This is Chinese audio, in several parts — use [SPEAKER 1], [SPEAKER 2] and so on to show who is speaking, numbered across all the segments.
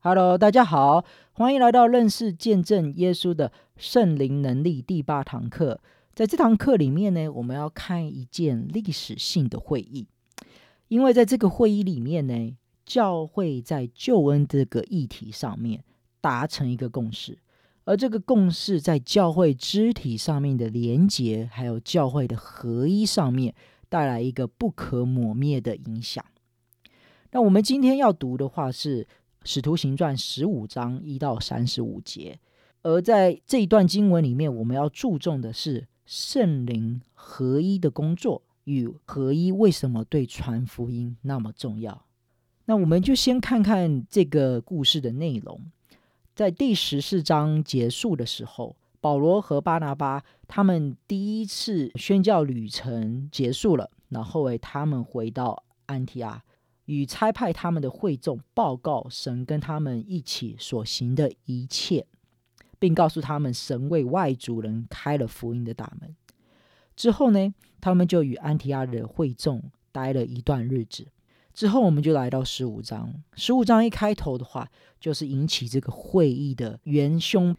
[SPEAKER 1] Hello，大家好，欢迎来到认识见证耶稣的圣灵能力第八堂课。在这堂课里面呢，我们要看一件历史性的会议，因为在这个会议里面呢，教会在救恩这个议题上面达成一个共识，而这个共识在教会肢体上面的连结，还有教会的合一上面，带来一个不可磨灭的影响。那我们今天要读的话是。使徒行传十五章一到三十五节，而在这一段经文里面，我们要注重的是圣灵合一的工作与合一为什么对传福音那么重要。那我们就先看看这个故事的内容。在第十四章结束的时候，保罗和巴拿巴他们第一次宣教旅程结束了，然后为他们回到安提阿。与差派他们的会众报告神跟他们一起所行的一切，并告诉他们神为外族人开了福音的大门。之后呢，他们就与安提阿的会众待了一段日子。之后，我们就来到十五章。十五章一开头的话，就是引起这个会议的元凶。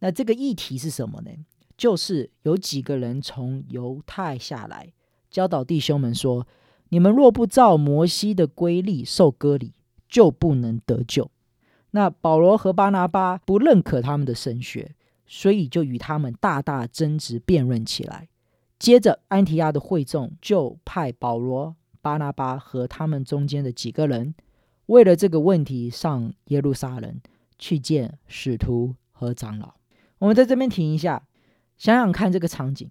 [SPEAKER 1] 那这个议题是什么呢？就是有几个人从犹太下来，教导弟兄们说。你们若不照摩西的规例受割礼，就不能得救。那保罗和巴拿巴不认可他们的神学，所以就与他们大大争执辩论起来。接着，安提阿的会众就派保罗、巴拿巴和他们中间的几个人，为了这个问题上耶路撒冷去见使徒和长老。我们在这边停一下，想想看这个场景。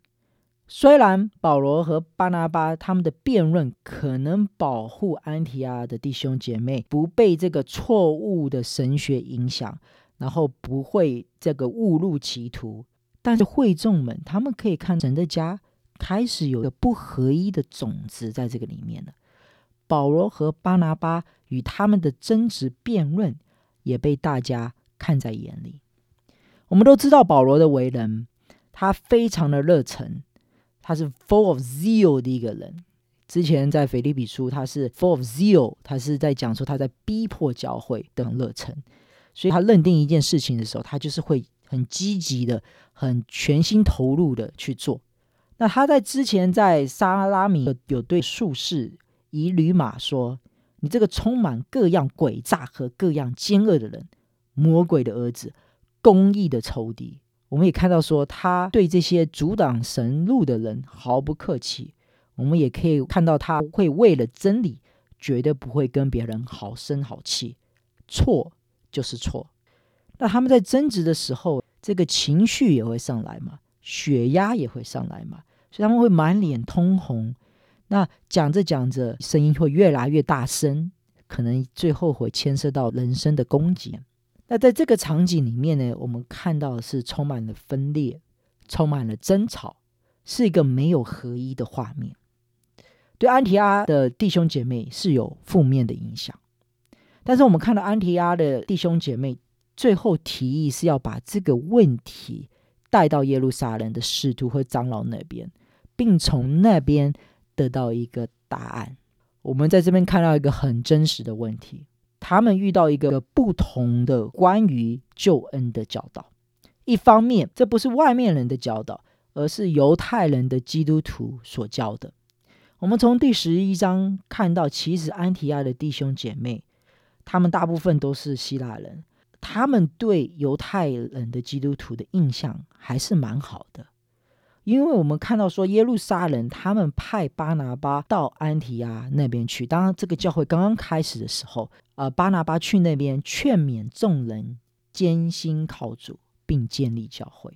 [SPEAKER 1] 虽然保罗和巴拿巴他们的辩论可能保护安提阿的弟兄姐妹不被这个错误的神学影响，然后不会这个误入歧途，但是会众们他们可以看神的家开始有个不合一的种子在这个里面了。保罗和巴拿巴与他们的争执辩论也被大家看在眼里。我们都知道保罗的为人，他非常的热忱。他是 full of zeal 的一个人。之前在腓立比书，他是 full of zeal，他是在讲说他在逼迫教会的热忱。所以他认定一件事情的时候，他就是会很积极的、很全心投入的去做。那他在之前在沙拉米有对术士以吕马说：“你这个充满各样诡诈和各样奸恶的人，魔鬼的儿子，公义的仇敌。”我们也看到说，他对这些阻挡神路的人毫不客气。我们也可以看到，他会为了真理，绝对不会跟别人好声好气。错就是错。那他们在争执的时候，这个情绪也会上来嘛，血压也会上来嘛，所以他们会满脸通红。那讲着讲着，声音会越来越大声，可能最后会牵涉到人身的攻击。那在这个场景里面呢，我们看到的是充满了分裂，充满了争吵，是一个没有合一的画面。对安提阿的弟兄姐妹是有负面的影响，但是我们看到安提阿的弟兄姐妹最后提议是要把这个问题带到耶路撒冷的使徒和长老那边，并从那边得到一个答案。我们在这边看到一个很真实的问题。他们遇到一个不同的关于救恩的教导。一方面，这不是外面人的教导，而是犹太人的基督徒所教的。我们从第十一章看到，其实安提阿的弟兄姐妹，他们大部分都是希腊人，他们对犹太人的基督徒的印象还是蛮好的。因为我们看到说，耶路撒冷他们派巴拿巴到安提亚那边去。当然，这个教会刚刚开始的时候，呃，巴拿巴去那边劝勉众人坚心靠主，并建立教会。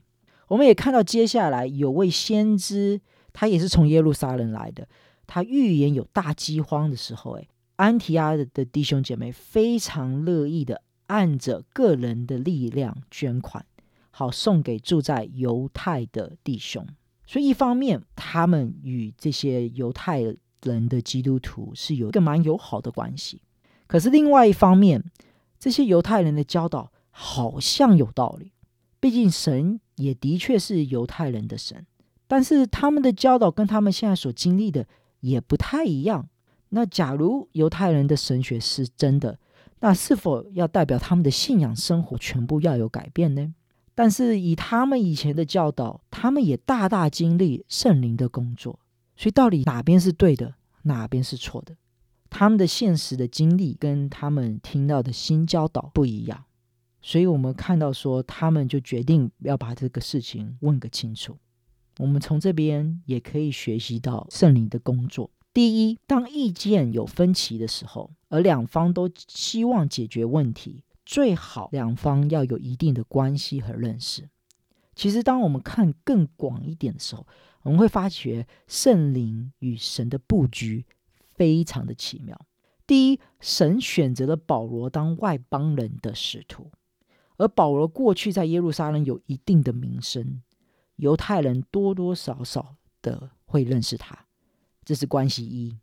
[SPEAKER 1] 我们也看到接下来有位先知，他也是从耶路撒冷来的。他预言有大饥荒的时候，诶，安提亚的弟兄姐妹非常乐意的按着个人的力量捐款。好，送给住在犹太的弟兄，所以一方面他们与这些犹太人的基督徒是有一个蛮友好的关系，可是另外一方面，这些犹太人的教导好像有道理，毕竟神也的确是犹太人的神，但是他们的教导跟他们现在所经历的也不太一样。那假如犹太人的神学是真的，那是否要代表他们的信仰生活全部要有改变呢？但是以他们以前的教导，他们也大大经历圣灵的工作，所以到底哪边是对的，哪边是错的？他们的现实的经历跟他们听到的新教导不一样，所以我们看到说，他们就决定要把这个事情问个清楚。我们从这边也可以学习到圣灵的工作。第一，当意见有分歧的时候，而两方都希望解决问题，最好两方要有一定的关系和认识。其实，当我们看更广一点的时候，我们会发觉圣灵与神的布局非常的奇妙。第一，神选择了保罗当外邦人的使徒，而保罗过去在耶路撒冷有一定的名声，犹太人多多少少的会认识他。这是关系一。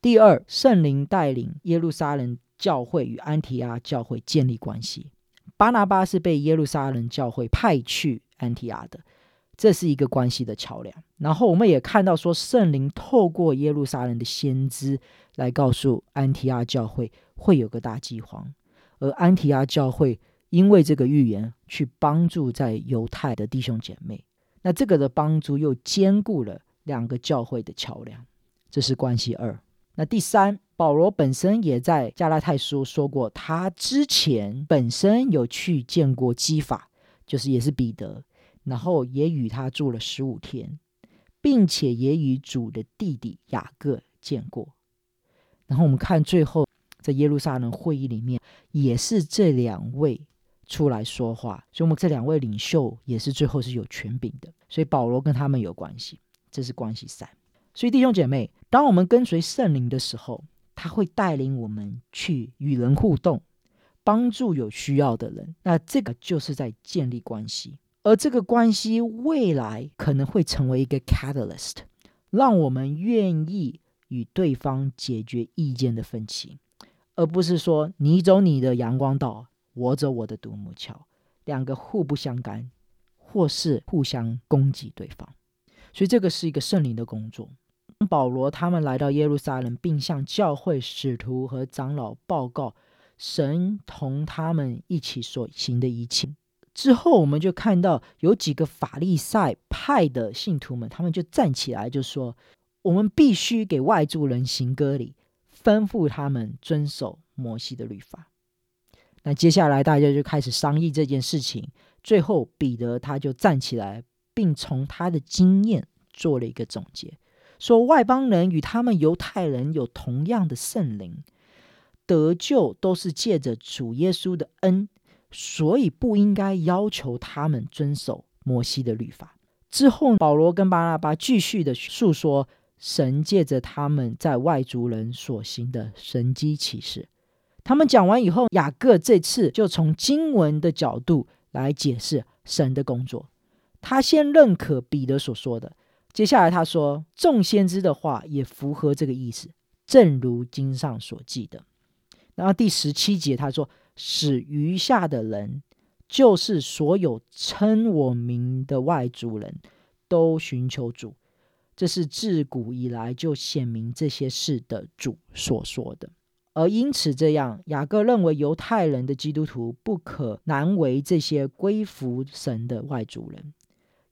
[SPEAKER 1] 第二，圣灵带领耶路撒冷教会与安提阿教会建立关系。巴拿巴是被耶路撒冷教会派去安提阿的，这是一个关系的桥梁。然后我们也看到说，圣灵透过耶路撒冷的先知来告诉安提阿教会会有个大饥荒，而安提阿教会因为这个预言去帮助在犹太的弟兄姐妹。那这个的帮助又兼顾了两个教会的桥梁。这是关系二。那第三，保罗本身也在加拉太书说过，他之前本身有去见过基法，就是也是彼得，然后也与他住了十五天，并且也与主的弟弟雅各见过。然后我们看最后在耶路撒冷会议里面，也是这两位出来说话，所以我们这两位领袖也是最后是有权柄的，所以保罗跟他们有关系，这是关系三。所以弟兄姐妹，当我们跟随圣灵的时候，他会带领我们去与人互动，帮助有需要的人。那这个就是在建立关系，而这个关系未来可能会成为一个 catalyst，让我们愿意与对方解决意见的分歧，而不是说你走你的阳光道，我走我的独木桥，两个互不相干，或是互相攻击对方。所以这个是一个圣灵的工作。保罗他们来到耶路撒冷，并向教会使徒和长老报告神同他们一起所行的一切。之后，我们就看到有几个法利赛派的信徒们，他们就站起来就说：“我们必须给外族人行割礼，吩咐他们遵守摩西的律法。”那接下来大家就开始商议这件事情。最后，彼得他就站起来，并从他的经验做了一个总结。说外邦人与他们犹太人有同样的圣灵，得救都是借着主耶稣的恩，所以不应该要求他们遵守摩西的律法。之后，保罗跟巴拉巴继续的述说神借着他们在外族人所行的神迹启示。他们讲完以后，雅各这次就从经文的角度来解释神的工作。他先认可彼得所说的。接下来他说，众先知的话也符合这个意思，正如经上所记的。然后第十七节他说，使余下的人，就是所有称我名的外族人都寻求主，这是自古以来就显明这些事的主所说的。而因此这样，雅各认为犹太人的基督徒不可难为这些归服神的外族人，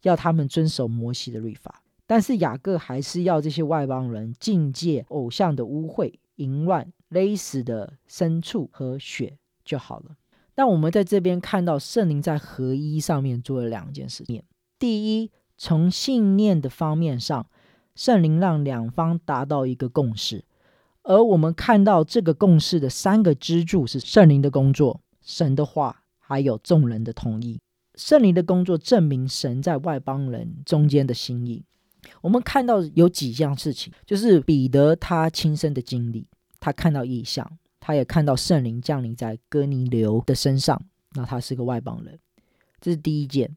[SPEAKER 1] 要他们遵守摩西的律法。但是雅各还是要这些外邦人禁戒偶像的污秽、淫乱、勒死的牲畜和血就好了。但我们在这边看到圣灵在合一上面做了两件事情。第一，从信念的方面上，圣灵让两方达到一个共识，而我们看到这个共识的三个支柱是圣灵的工作、神的话，还有众人的同意。圣灵的工作证明神在外邦人中间的心意。我们看到有几样事情，就是彼得他亲身的经历，他看到异象，他也看到圣灵降临在哥尼流的身上，那他是个外邦人，这是第一件。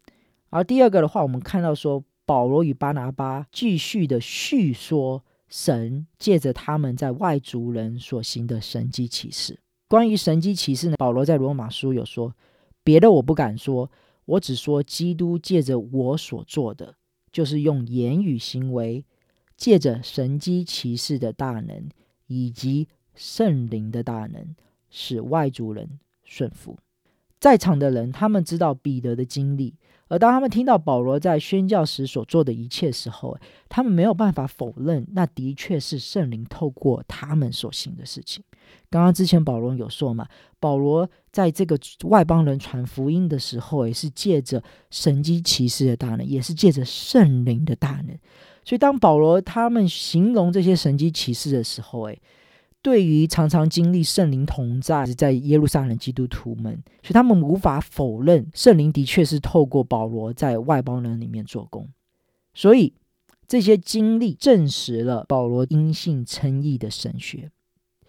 [SPEAKER 1] 而第二个的话，我们看到说保罗与巴拿巴继续的叙说神借着他们在外族人所行的神迹奇事。关于神迹奇事呢，保罗在罗马书有说，别的我不敢说，我只说基督借着我所做的。就是用言语行为，借着神机骑士的大能，以及圣灵的大能，使外族人顺服。在场的人，他们知道彼得的经历，而当他们听到保罗在宣教时所做的一切时候，他们没有办法否认，那的确是圣灵透过他们所行的事情。刚刚之前保罗有说嘛，保罗在这个外邦人传福音的时候，也是借着神迹奇事的大能，也是借着圣灵的大能。所以当保罗他们形容这些神迹奇事的时候，诶。对于常常经历圣灵同在在耶路撒冷基督徒们，所以他们无法否认圣灵的确是透过保罗在外邦人里面做工。所以这些经历证实了保罗因信称义的神学。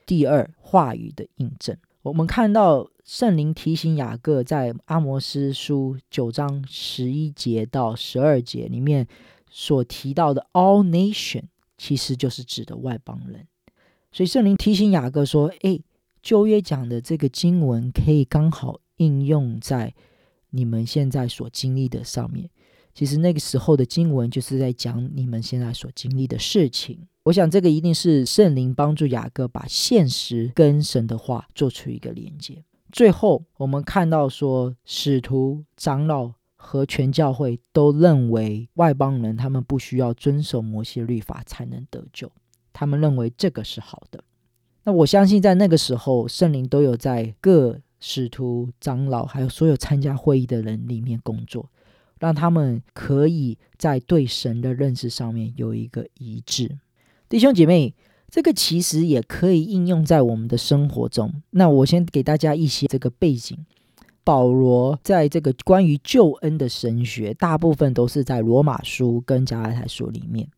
[SPEAKER 1] 第二，话语的印证，我们看到圣灵提醒雅各在阿摩斯书九章十一节到十二节里面所提到的 “all nation”，其实就是指的外邦人。所以圣灵提醒雅各说：“诶，旧约讲的这个经文可以刚好应用在你们现在所经历的上面。其实那个时候的经文就是在讲你们现在所经历的事情。我想这个一定是圣灵帮助雅各把现实跟神的话做出一个连接。最后，我们看到说，使徒、长老和全教会都认为外邦人他们不需要遵守摩西律法才能得救。”他们认为这个是好的。那我相信，在那个时候，圣灵都有在各使徒、长老，还有所有参加会议的人里面工作，让他们可以在对神的认识上面有一个一致。弟兄姐妹，这个其实也可以应用在我们的生活中。那我先给大家一些这个背景。保罗在这个关于救恩的神学，大部分都是在罗马书跟加拉太书里面。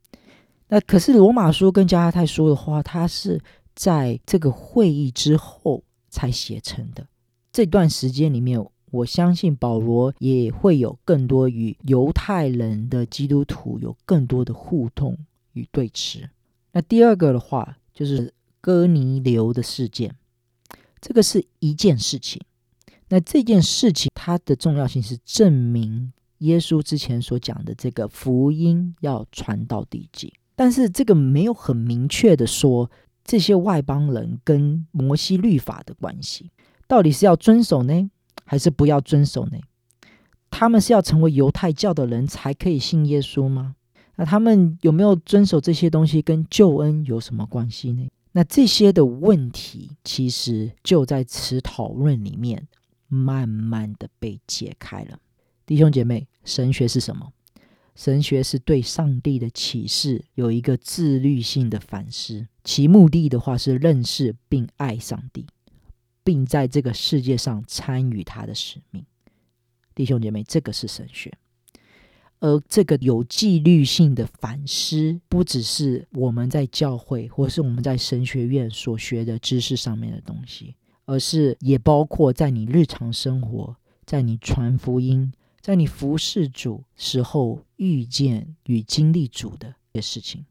[SPEAKER 1] 那可是罗马书跟加拉太书的话，它是在这个会议之后才写成的。这段时间里面，我相信保罗也会有更多与犹太人的基督徒有更多的互动与对峙。那第二个的话，就是哥尼流的事件，这个是一件事情。那这件事情它的重要性是证明耶稣之前所讲的这个福音要传到地极。但是这个没有很明确的说，这些外邦人跟摩西律法的关系，到底是要遵守呢，还是不要遵守呢？他们是要成为犹太教的人才可以信耶稣吗？那他们有没有遵守这些东西跟救恩有什么关系呢？那这些的问题，其实就在此讨论里面，慢慢的被解开了。弟兄姐妹，神学是什么？神学是对上帝的启示有一个自律性的反思，其目的的话是认识并爱上帝，并在这个世界上参与他的使命。弟兄姐妹，这个是神学，而这个有纪律性的反思，不只是我们在教会或是我们在神学院所学的知识上面的东西，而是也包括在你日常生活，在你传福音。在你服侍主时候遇见与经历主的一些事情，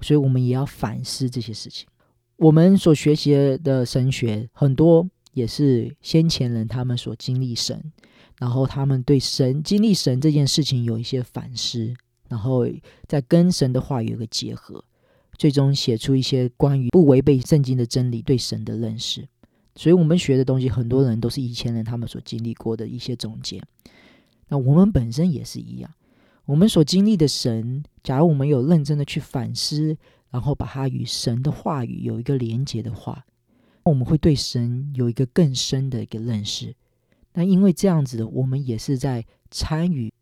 [SPEAKER 1] 所以我们也要反思这些事情。我们所学习的神学很多也是先前人他们所经历神，然后他们对神经历神这件事情有一些反思，然后再跟神的话有一个结合，最终写出一些关于不违背圣经的真理对神的认识。所以我们学的东西，很多人都是以前人他们所经历过的一些总结。那我们本身也是一样，我们所经历的神，假如我们有认真的去反思，然后把它与神的话语有一个连接的话，我们会对神有一个更深的一个认识。那因为这样子，我们也是在参与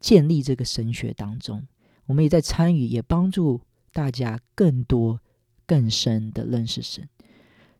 [SPEAKER 1] 建立这个神学当中，我们也在参与，也帮助大家更多、更深的认识神。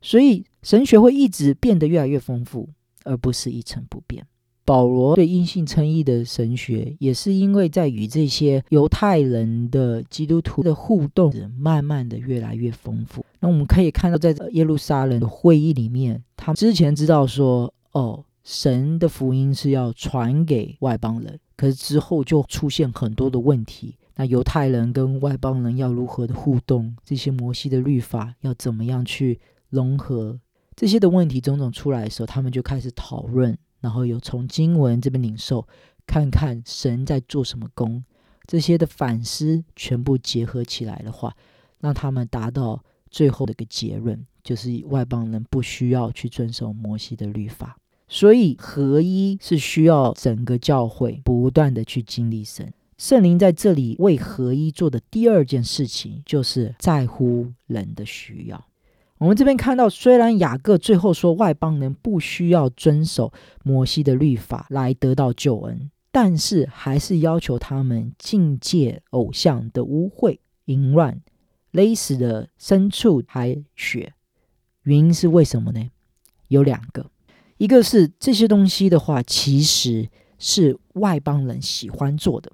[SPEAKER 1] 所以神学会一直变得越来越丰富，而不是一成不变。保罗对因信称义的神学，也是因为在与这些犹太人的基督徒的互动，慢慢的越来越丰富。那我们可以看到，在耶路撒冷的会议里面，他之前知道说，哦，神的福音是要传给外邦人，可是之后就出现很多的问题。那犹太人跟外邦人要如何的互动？这些摩西的律法要怎么样去融合？这些的问题种种出来的时候，他们就开始讨论。然后有从经文这边领受，看看神在做什么工，这些的反思全部结合起来的话，让他们达到最后的一个结论，就是外邦人不需要去遵守摩西的律法。所以合一是需要整个教会不断的去经历神。圣灵在这里为合一做的第二件事情，就是在乎人的需要。我们这边看到，虽然雅各最后说外邦人不需要遵守摩西的律法来得到救恩，但是还是要求他们禁戒偶像的污秽、淫乱、勒死的牲畜还血。原因是为什么呢？有两个。一个是这些东西的话，其实是外邦人喜欢做的。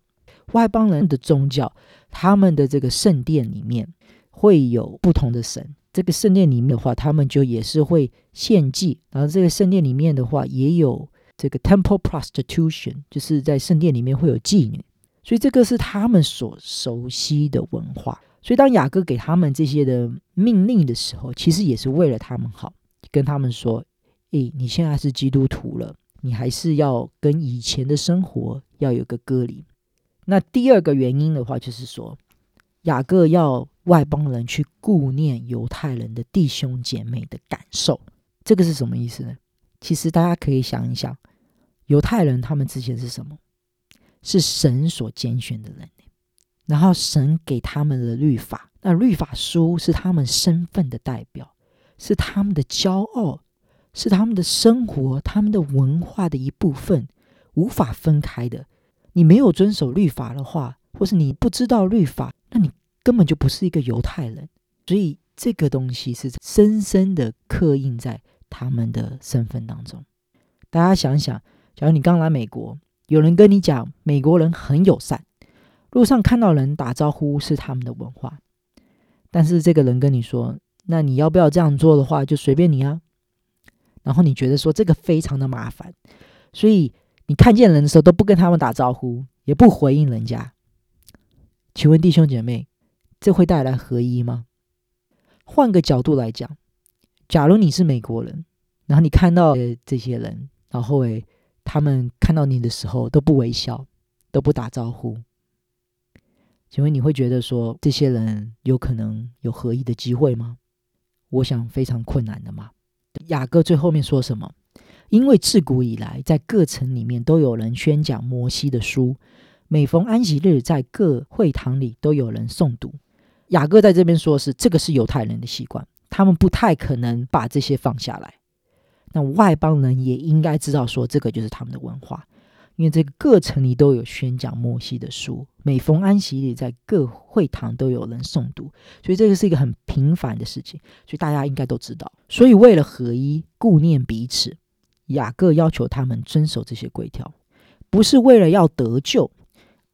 [SPEAKER 1] 外邦人的宗教，他们的这个圣殿里面会有不同的神。这个圣殿里面的话，他们就也是会献祭。然后这个圣殿里面的话，也有这个 temple prostitution，就是在圣殿里面会有妓女。所以这个是他们所熟悉的文化。所以当雅各给他们这些的命令的时候，其实也是为了他们好，跟他们说。诶，你现在是基督徒了，你还是要跟以前的生活要有个隔离。那第二个原因的话，就是说雅各要外邦人去顾念犹太人的弟兄姐妹的感受，这个是什么意思呢？其实大家可以想一想，犹太人他们之前是什么？是神所拣选的人，然后神给他们的律法，那律法书是他们身份的代表，是他们的骄傲。是他们的生活、他们的文化的一部分，无法分开的。你没有遵守律法的话，或是你不知道律法，那你根本就不是一个犹太人。所以这个东西是深深的刻印在他们的身份当中。大家想想，假如你刚来美国，有人跟你讲美国人很友善，路上看到人打招呼是他们的文化，但是这个人跟你说，那你要不要这样做的话，就随便你啊。然后你觉得说这个非常的麻烦，所以你看见人的时候都不跟他们打招呼，也不回应人家。请问弟兄姐妹，这会带来合一吗？换个角度来讲，假如你是美国人，然后你看到这些人，然后诶，他们看到你的时候都不微笑，都不打招呼，请问你会觉得说这些人有可能有合一的机会吗？我想非常困难的嘛。雅各最后面说什么？因为自古以来，在各城里面都有人宣讲摩西的书，每逢安息日，在各会堂里都有人诵读。雅各在这边说是这个是犹太人的习惯，他们不太可能把这些放下来。那外邦人也应该知道说这个就是他们的文化。因为这个各城里都有宣讲摩西的书，每逢安息日，在各会堂都有人诵读，所以这个是一个很平凡的事情，所以大家应该都知道。所以为了合一，顾念彼此，雅各要求他们遵守这些规条，不是为了要得救，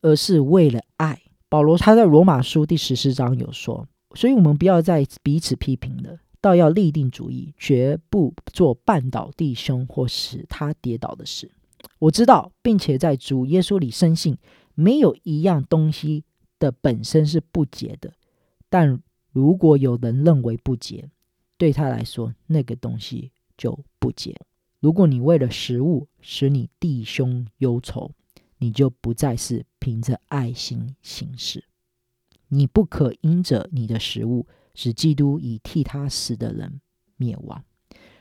[SPEAKER 1] 而是为了爱。保罗他在罗马书第十四章有说，所以我们不要再彼此批评了，倒要立定主意，绝不做绊倒弟兄或使他跌倒的事。我知道，并且在主耶稣里深信，没有一样东西的本身是不洁的。但如果有人认为不洁，对他来说，那个东西就不洁。如果你为了食物使你弟兄忧愁，你就不再是凭着爱心行事。你不可因着你的食物使基督以替他死的人灭亡。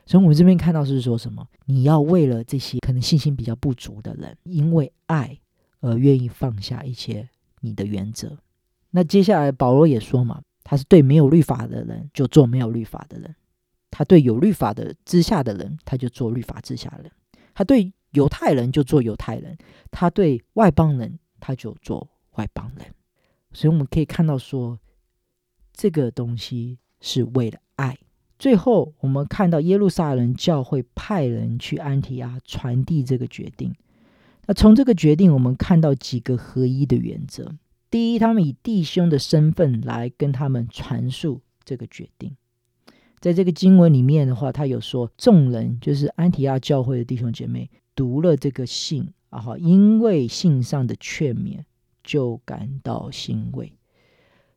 [SPEAKER 1] 从我们这边看到是说什么？你要为了这些可能信心比较不足的人，因为爱而愿意放下一切你的原则。那接下来保罗也说嘛，他是对没有律法的人就做没有律法的人；他对有律法的之下的人，他就做律法之下的人；他对犹太人就做犹太人；他对外邦人他就做外邦人。所以我们可以看到说，这个东西是为了爱。最后，我们看到耶路撒冷教会派人去安提阿传递这个决定。那从这个决定，我们看到几个合一的原则。第一，他们以弟兄的身份来跟他们传述这个决定。在这个经文里面的话，他有说，众人就是安提亚教会的弟兄姐妹读了这个信，然后因为信上的劝勉，就感到欣慰。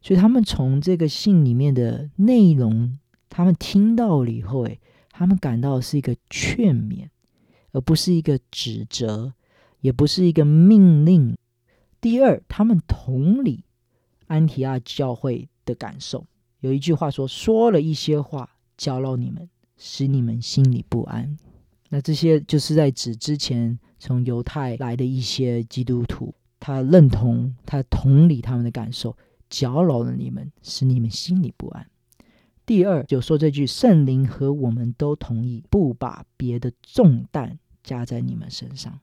[SPEAKER 1] 所以他们从这个信里面的内容。他们听到了以后，诶，他们感到是一个劝勉，而不是一个指责，也不是一个命令。第二，他们同理安提亚教会的感受。有一句话说：“说了一些话，搅扰你们，使你们心里不安。那这些就是在指之前从犹太来的一些基督徒，他认同、他同理他们的感受，搅扰了你们，使你们心里不安。第二，就说这句：圣灵和我们都同意，不把别的重担加在你们身上。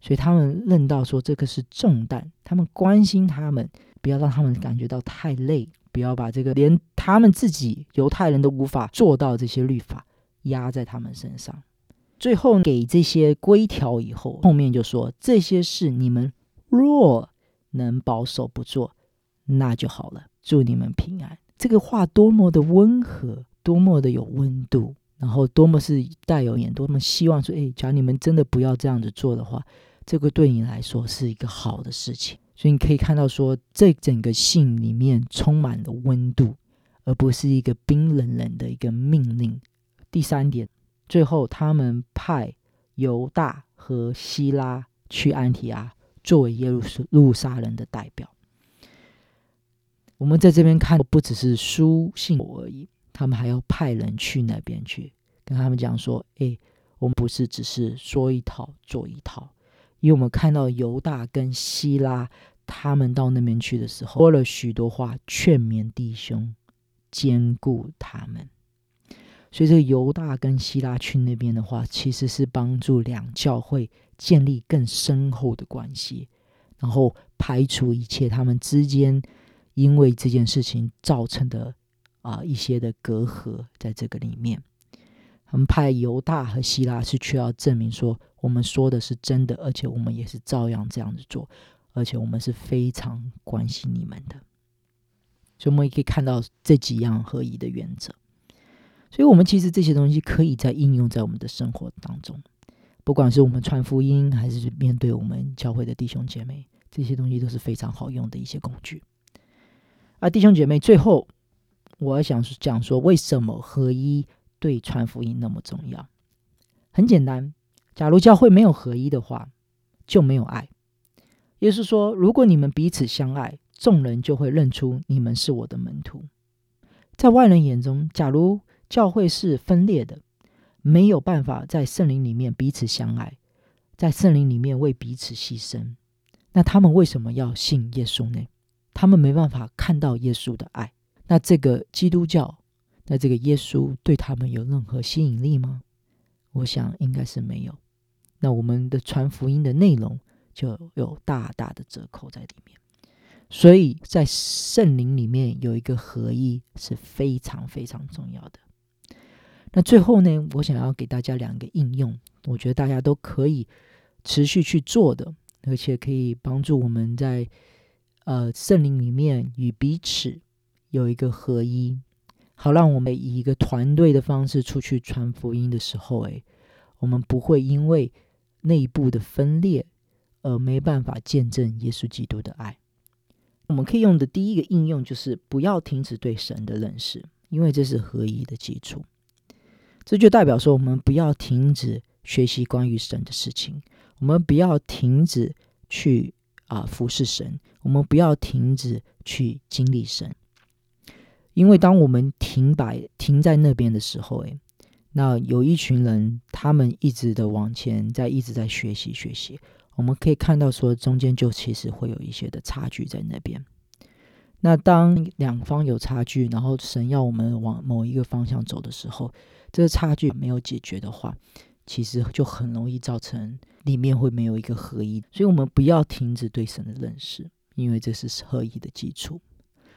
[SPEAKER 1] 所以他们认到说这个是重担，他们关心他们，不要让他们感觉到太累，不要把这个连他们自己犹太人都无法做到这些律法压在他们身上。最后给这些规条以后，后面就说这些事你们若能保守不做，那就好了。祝你们平安。这个话多么的温和，多么的有温度，然后多么是带有眼，多么希望说，哎，假如你们真的不要这样子做的话，这个对你来说是一个好的事情。所以你可以看到说，这整个信里面充满了温度，而不是一个冰冷冷的一个命令。第三点。最后，他们派犹大和希拉去安提阿，作为耶路路撒冷的代表。我们在这边看，不只是书信而已，他们还要派人去那边去，跟他们讲说：“哎，我们不是只是说一套做一套。”因为我们看到犹大跟希拉他们到那边去的时候，说了许多话，劝勉弟兄，坚固他们。所以，这个犹大跟希拉去那边的话，其实是帮助两教会建立更深厚的关系，然后排除一切他们之间因为这件事情造成的啊一些的隔阂，在这个里面，他们派犹大和希拉是去要证明说，我们说的是真的，而且我们也是照样这样子做，而且我们是非常关心你们的。所以，我们也可以看到这几样合一的原则。所以，我们其实这些东西可以在应用在我们的生活当中，不管是我们传福音，还是面对我们教会的弟兄姐妹，这些东西都是非常好用的一些工具。啊，弟兄姐妹，最后我想讲说，为什么合一对传福音那么重要？很简单，假如教会没有合一的话，就没有爱。也就是说，如果你们彼此相爱，众人就会认出你们是我的门徒。在外人眼中，假如教会是分裂的，没有办法在圣灵里面彼此相爱，在圣灵里面为彼此牺牲。那他们为什么要信耶稣呢？他们没办法看到耶稣的爱。那这个基督教，那这个耶稣对他们有任何吸引力吗？我想应该是没有。那我们的传福音的内容就有大大的折扣在里面。所以在圣灵里面有一个合一是非常非常重要的。那最后呢，我想要给大家两个应用，我觉得大家都可以持续去做的，而且可以帮助我们在呃圣灵里面与彼此有一个合一，好让我们以一个团队的方式出去传福音的时候，诶，我们不会因为内部的分裂而没办法见证耶稣基督的爱。我们可以用的第一个应用就是不要停止对神的认识，因为这是合一的基础。这就代表说，我们不要停止学习关于神的事情，我们不要停止去啊、服侍神，我们不要停止去经历神。因为当我们停摆停在那边的时候，诶，那有一群人，他们一直的往前，在一直在学习学习，我们可以看到说，中间就其实会有一些的差距在那边。那当两方有差距，然后神要我们往某一个方向走的时候，这个差距没有解决的话，其实就很容易造成里面会没有一个合一。所以，我们不要停止对神的认识，因为这是合一的基础。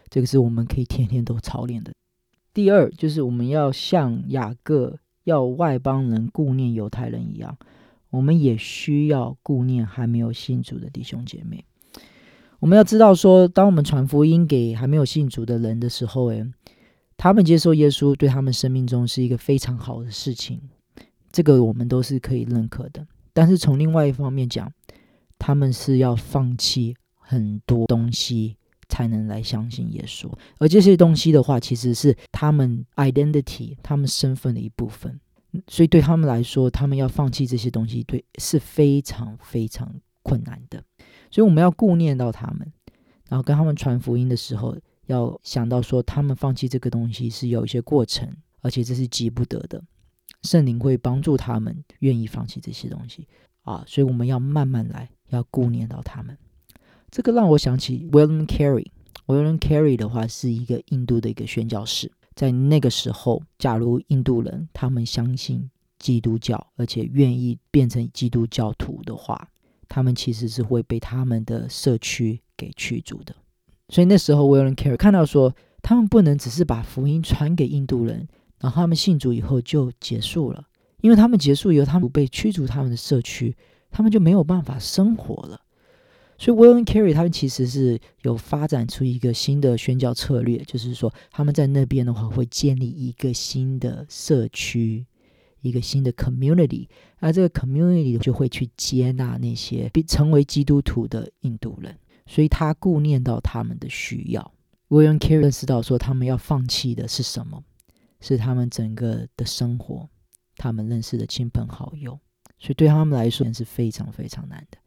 [SPEAKER 1] 这个是我们可以天天都操练的。第二，就是我们要像雅各要外邦人顾念犹太人一样，我们也需要顾念还没有信主的弟兄姐妹。我们要知道说，当我们传福音给还没有信主的人的时候，诶。他们接受耶稣，对他们生命中是一个非常好的事情，这个我们都是可以认可的。但是从另外一方面讲，他们是要放弃很多东西才能来相信耶稣，而这些东西的话，其实是他们 identity、他们身份的一部分。所以对他们来说，他们要放弃这些东西，对，是非常非常困难的。所以我们要顾念到他们，然后跟他们传福音的时候。要想到说，他们放弃这个东西是有一些过程，而且这是急不得的。圣灵会帮助他们愿意放弃这些东西啊，所以我们要慢慢来，要顾念到他们。这个让我想起 William Carey。William Carey 的话是一个印度的一个宣教士，在那个时候，假如印度人他们相信基督教，而且愿意变成基督教徒的话，他们其实是会被他们的社区给驱逐的。所以那时候 William Carey 看到说，他们不能只是把福音传给印度人，然后他们信主以后就结束了，因为他们结束以后，他们被驱逐他们的社区，他们就没有办法生活了。所以，William Carey 他们其实是有发展出一个新的宣教策略，就是说他们在那边的话会建立一个新的社区，一个新的 community，而这个 community 就会去接纳那些成为基督徒的印度人，所以他顾念到他们的需要。William Carey 认识到说，他们要放弃的是什么？是他们整个的生活，他们认识的亲朋好友，所以对他们来说是非常非常难的。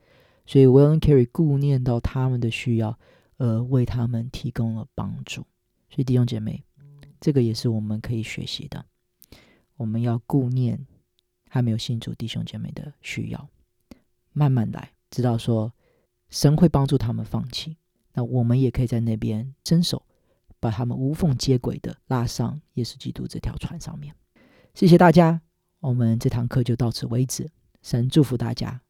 [SPEAKER 1] 所以，William Carey 顾念到他们的需要，而为他们提供了帮助。所以，弟兄姐妹，这个也是我们可以学习的。我们要顾念还没有信主弟兄姐妹的需要，慢慢来，知道说神会帮助他们放弃。那我们也可以在那边伸手，把他们无缝接轨的拉上耶稣基督这条船上面。谢谢大家，我们这堂课就到此为止。神祝福大家。